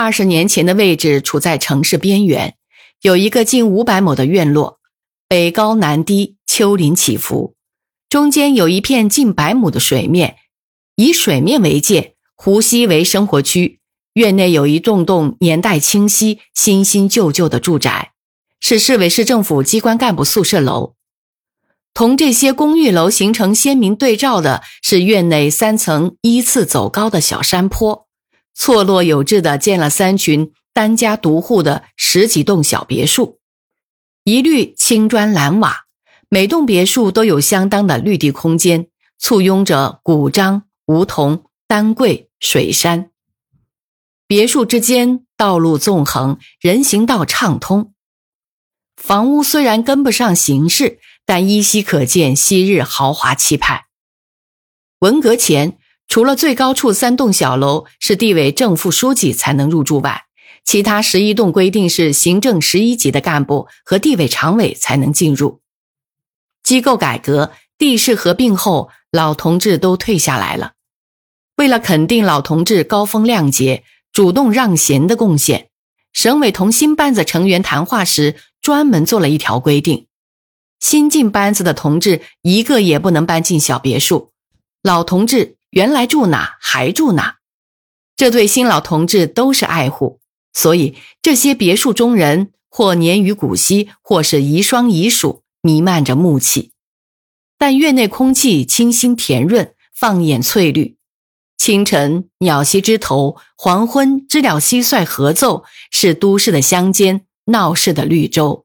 二十年前的位置处在城市边缘，有一个近五百亩的院落，北高南低，丘陵起伏，中间有一片近百亩的水面，以水面为界，湖西为生活区。院内有一栋栋年代清晰、新新旧旧的住宅，是市委市政府机关干部宿舍楼。同这些公寓楼形成鲜明对照的是院内三层依次走高的小山坡。错落有致地建了三群单家独户的十几栋小别墅，一律青砖蓝瓦，每栋别墅都有相当的绿地空间，簇拥着古樟、梧桐、丹桂、水杉。别墅之间道路纵横，人行道畅通。房屋虽然跟不上形势，但依稀可见昔日豪华气派。文革前。除了最高处三栋小楼是地委正副书记才能入住外，其他十一栋规定是行政十一级的干部和地委常委才能进入。机构改革、地市合并后，老同志都退下来了。为了肯定老同志高风亮节、主动让贤的贡献，省委同新班子成员谈话时专门做了一条规定：新进班子的同志一个也不能搬进小别墅，老同志。原来住哪还住哪，这对新老同志都是爱护，所以这些别墅中人或年逾古稀，或是遗孀遗属，弥漫着木气。但院内空气清新甜润，放眼翠绿。清晨鸟栖枝头，黄昏知了蟋蟀合奏，是都市的乡间，闹市的绿洲。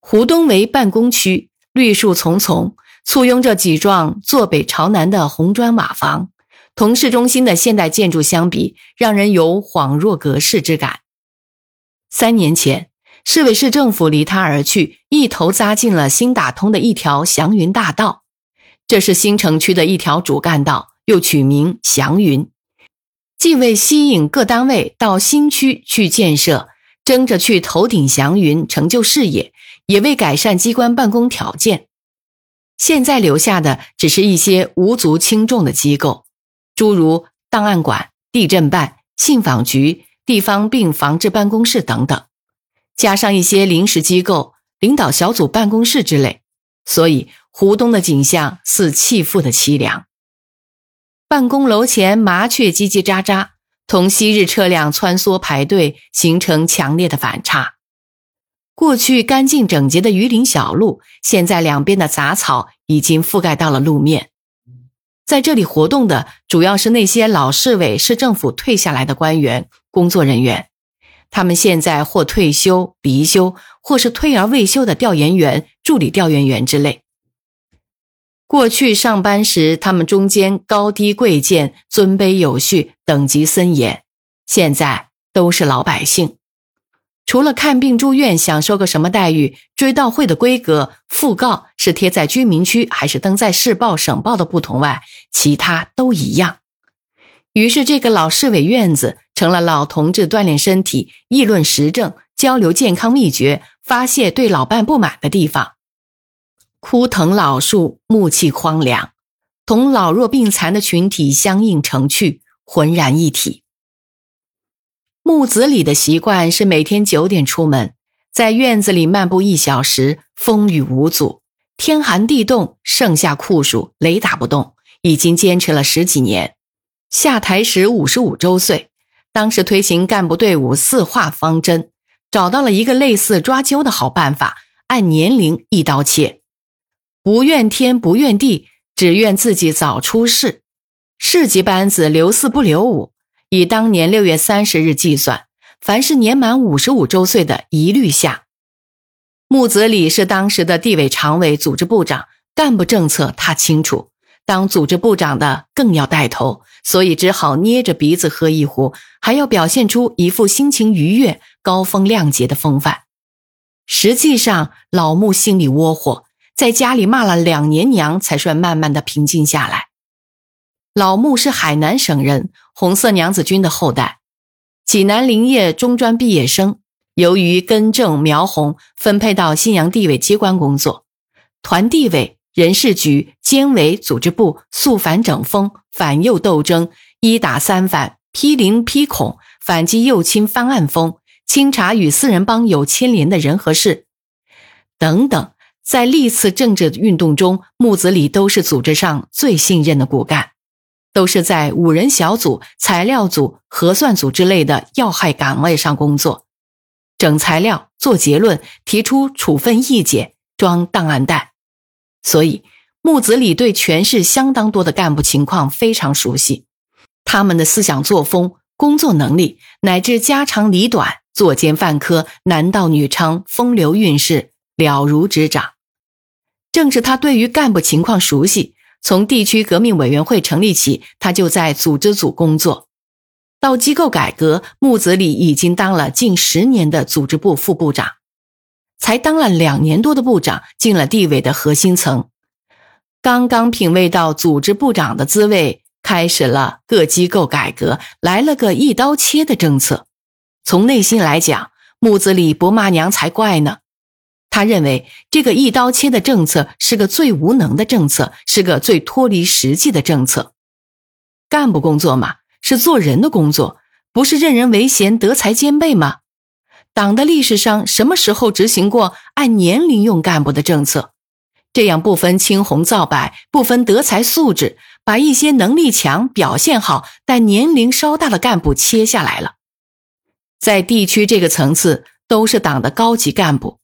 湖东为办公区，绿树丛丛。簇拥着几幢坐北朝南的红砖瓦房，同市中心的现代建筑相比，让人有恍若隔世之感。三年前，市委市政府离他而去，一头扎进了新打通的一条祥云大道。这是新城区的一条主干道，又取名祥云，既为吸引各单位到新区去建设，争着去头顶祥云成就事业，也为改善机关办公条件。现在留下的只是一些无足轻重的机构，诸如档案馆、地震办、信访局、地方病防治办公室等等，加上一些临时机构、领导小组办公室之类。所以，湖东的景象似弃妇的凄凉。办公楼前麻雀叽叽喳喳，同昔日车辆穿梭排队形成强烈的反差。过去干净整洁的榆林小路，现在两边的杂草已经覆盖到了路面。在这里活动的主要是那些老市委、市政府退下来的官员、工作人员，他们现在或退休、离休，或是退而未休的调研员、助理调研员之类。过去上班时，他们中间高低贵贱、尊卑有序、等级森严，现在都是老百姓。除了看病住院享受个什么待遇，追悼会的规格、讣告是贴在居民区还是登在市报、省报的不同外，其他都一样。于是，这个老市委院子成了老同志锻炼身体、议论时政、交流健康秘诀、发泄对老伴不满的地方。枯藤老树，木气荒凉，同老弱病残的群体相映成趣，浑然一体。木子李的习惯是每天九点出门，在院子里漫步一小时，风雨无阻，天寒地冻，盛夏酷暑，雷打不动，已经坚持了十几年。下台时五十五周岁，当时推行干部队伍四化方针，找到了一个类似抓阄的好办法，按年龄一刀切，不怨天不怨地，只怨自己早出世。市级班子留四不留五。以当年六月三十日计算，凡是年满五十五周岁的，一律下。木子李是当时的地委常委、组织部长，干部政策他清楚，当组织部长的更要带头，所以只好捏着鼻子喝一壶，还要表现出一副心情愉悦、高风亮节的风范。实际上，老穆心里窝火，在家里骂了两年娘，才算慢慢的平静下来。老穆是海南省人，红色娘子军的后代，济南林业中专毕业生。由于根正苗红，分配到信阳地委机关工作，团地委、人事局、监委、组织部肃反整风、反右斗争、一打三反、批林批孔、反击右倾翻案风、清查与四人帮有牵连的人和事。等等，在历次政治运动中，木子李都是组织上最信任的骨干，都是在五人小组、材料组、核算组之类的要害岗位上工作。整材料、做结论、提出处分意见、装档案袋，所以木子李对全市相当多的干部情况非常熟悉，他们的思想作风、工作能力乃至家长里短、作奸犯科、男盗女娼、风流韵事了如指掌。正是他对于干部情况熟悉，从地区革命委员会成立起，他就在组织组工作。到机构改革，木子李已经当了近十年的组织部副部长，才当了两年多的部长，进了地委的核心层，刚刚品味到组织部长的滋味，开始了各机构改革，来了个一刀切的政策。从内心来讲，木子李不骂娘才怪呢。他认为这个一刀切的政策是个最无能的政策，是个最脱离实际的政策。干部工作嘛。是做人的工作，不是任人唯贤、德才兼备吗？党的历史上什么时候执行过按年龄用干部的政策？这样不分青红皂白、不分德才素质，把一些能力强、表现好但年龄稍大的干部切下来了，在地区这个层次都是党的高级干部，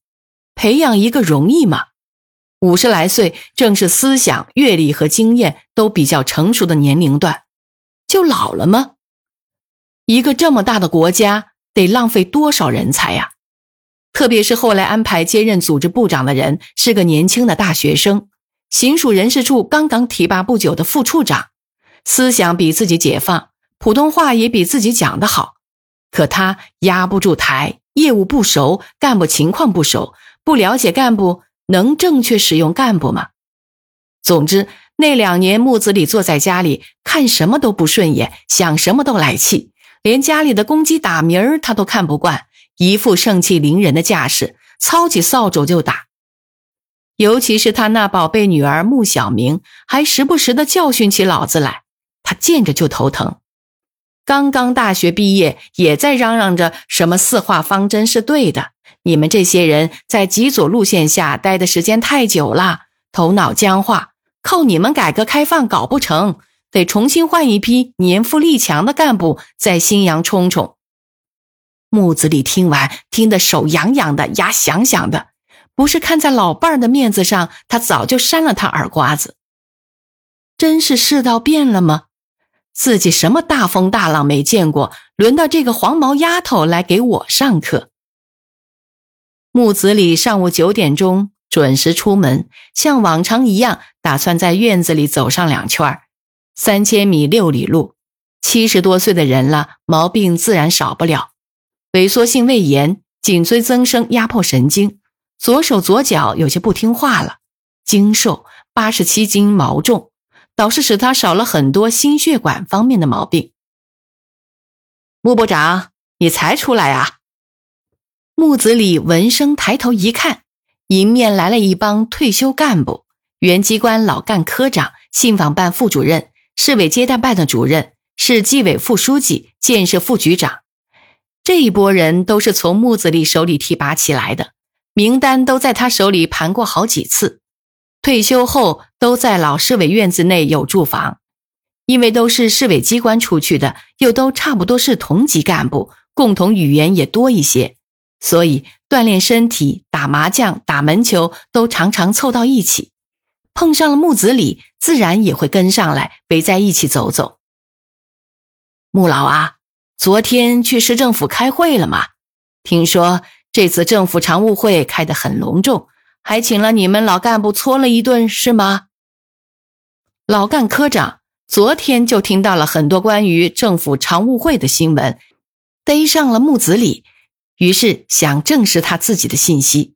培养一个容易吗？五十来岁正是思想、阅历和经验都比较成熟的年龄段。就老了吗？一个这么大的国家得浪费多少人才呀？特别是后来安排接任组织部长的人是个年轻的大学生，行署人事处刚刚提拔不久的副处长，思想比自己解放，普通话也比自己讲得好，可他压不住台，业务不熟，干部情况不熟，不了解干部，能正确使用干部吗？总之。那两年，木子李坐在家里，看什么都不顺眼，想什么都来气，连家里的公鸡打鸣儿他都看不惯，一副盛气凌人的架势，操起扫帚就打。尤其是他那宝贝女儿穆小明，还时不时的教训起老子来，他见着就头疼。刚刚大学毕业，也在嚷嚷着什么四化方针是对的，你们这些人在极左路线下待的时间太久了，头脑僵化。靠你们改革开放搞不成，得重新换一批年富力强的干部在新阳冲冲。木子李听完，听得手痒痒的，牙响响的。不是看在老伴儿的面子上，他早就扇了他耳刮子。真是世道变了吗？自己什么大风大浪没见过，轮到这个黄毛丫头来给我上课。木子李上午九点钟。准时出门，像往常一样，打算在院子里走上两圈三千米六里路，七十多岁的人了，毛病自然少不了。萎缩性胃炎、颈椎增生压迫神经，左手左脚有些不听话了。精瘦，八十七斤毛重，倒是使他少了很多心血管方面的毛病。穆部长，你才出来啊？木子李闻声抬头一看。迎面来了一帮退休干部，原机关老干科长、信访办副主任、市委接待办的主任、市纪委副书记、建设副局长，这一拨人都是从木子李手里提拔起来的，名单都在他手里盘过好几次。退休后都在老市委院子内有住房，因为都是市委机关出去的，又都差不多是同级干部，共同语言也多一些。所以锻炼身体、打麻将、打门球都常常凑到一起，碰上了木子李，自然也会跟上来围在一起走走。穆老啊，昨天去市政府开会了吗？听说这次政府常务会开得很隆重，还请了你们老干部搓了一顿，是吗？老干科长昨天就听到了很多关于政府常务会的新闻，逮上了木子李，于是想证实他自己的信息。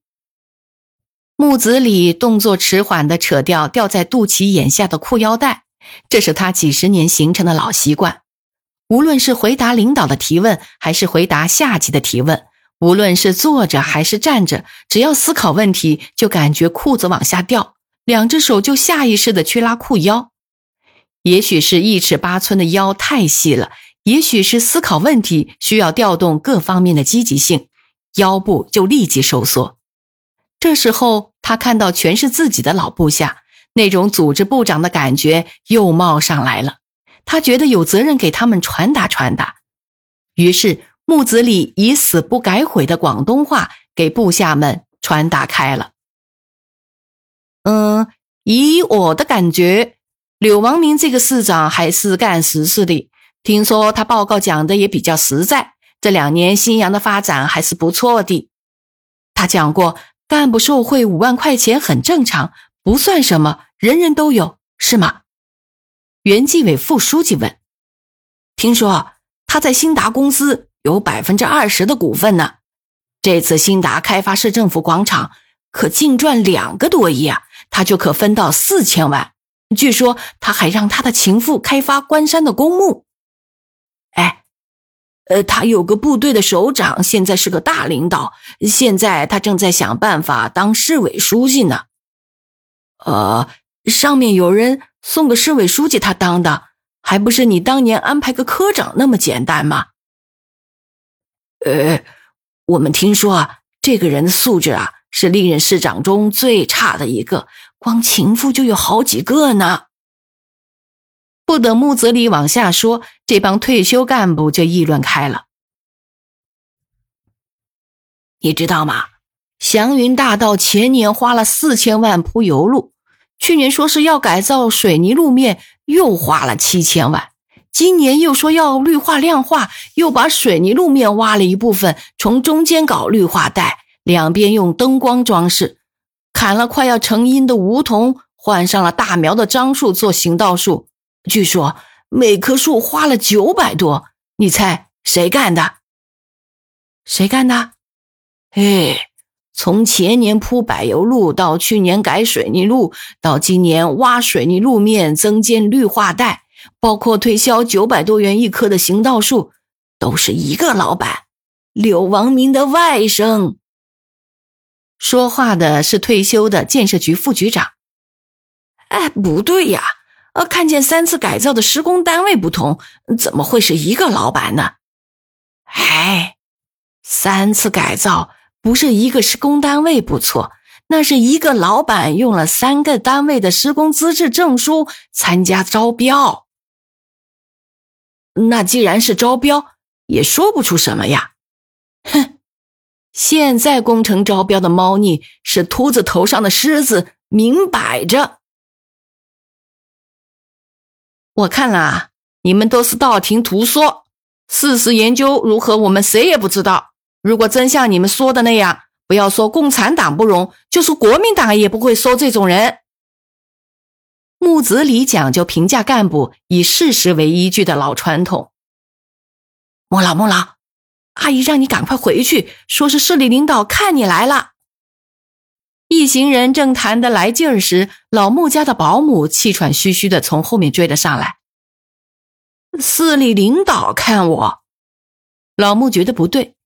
木子李动作迟缓地扯掉吊在肚脐眼下的裤腰带，这是他几十年形成的老习惯。无论是回答领导的提问，还是回答下级的提问，无论是坐着还是站着，只要思考问题，就感觉裤子往下掉，两只手就下意识地去拉裤腰。也许是一尺八寸的腰太细了，也许是思考问题需要调动各方面的积极性，腰部就立即收缩。这时候，他看到全是自己的老部下，那种组织部长的感觉又冒上来了。他觉得有责任给他们传达传达，于是木子李以死不改悔的广东话给部下们传达开了。嗯，以我的感觉，柳王明这个市长还是干实事的。听说他报告讲的也比较实在，这两年新阳的发展还是不错的。他讲过，干部受贿五万块钱很正常，不算什么，人人都有，是吗？原纪委副书记问：“听说他在新达公司有百分之二十的股份呢。这次新达开发市政府广场可净赚两个多亿啊，他就可分到四千万。据说他还让他的情妇开发关山的公墓。哎，呃，他有个部队的首长，现在是个大领导，现在他正在想办法当市委书记呢。呃，上面有人。”送个市委书记，他当的还不是你当年安排个科长那么简单吗？呃，我们听说啊，这个人的素质啊是历任市长中最差的一个，光情妇就有好几个呢。不等木泽里往下说，这帮退休干部就议论开了。你知道吗？祥云大道前年花了四千万铺油路。去年说是要改造水泥路面，又花了七千万；今年又说要绿化亮化，又把水泥路面挖了一部分，从中间搞绿化带，两边用灯光装饰，砍了快要成荫的梧桐，换上了大苗的樟树做行道树。据说每棵树花了九百多，你猜谁干的？谁干的？哎。从前年铺柏油路，到去年改水泥路，到今年挖水泥路面增建绿化带，包括推销九百多元一棵的行道树，都是一个老板——柳王明的外甥。说话的是退休的建设局副局长。哎，不对呀！呃，看见三次改造的施工单位不同，怎么会是一个老板呢？哎，三次改造。不是一个施工单位不错，那是一个老板用了三个单位的施工资质证书参加招标。那既然是招标，也说不出什么呀。哼，现在工程招标的猫腻是秃子头上的虱子，明摆着。我看了，你们都是道听途说，事实研究如何，我们谁也不知道。如果真像你们说的那样，不要说共产党不容，就是国民党也不会收这种人。木子李讲究评价干部以事实为依据的老传统。莫老莫老，阿姨让你赶快回去，说是市里领导看你来了。一行人正谈得来劲儿时，老穆家的保姆气喘吁吁的从后面追了上来。市里领导看我，老穆觉得不对。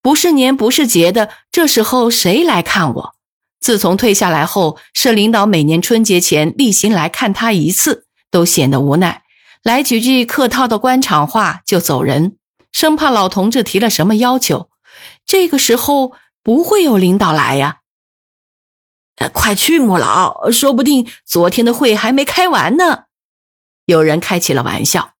不是年不是节的，这时候谁来看我？自从退下来后，市领导每年春节前例行来看他一次，都显得无奈，来几句客套的官场话就走人，生怕老同志提了什么要求。这个时候不会有领导来呀。快去，穆老，说不定昨天的会还没开完呢。有人开起了玩笑。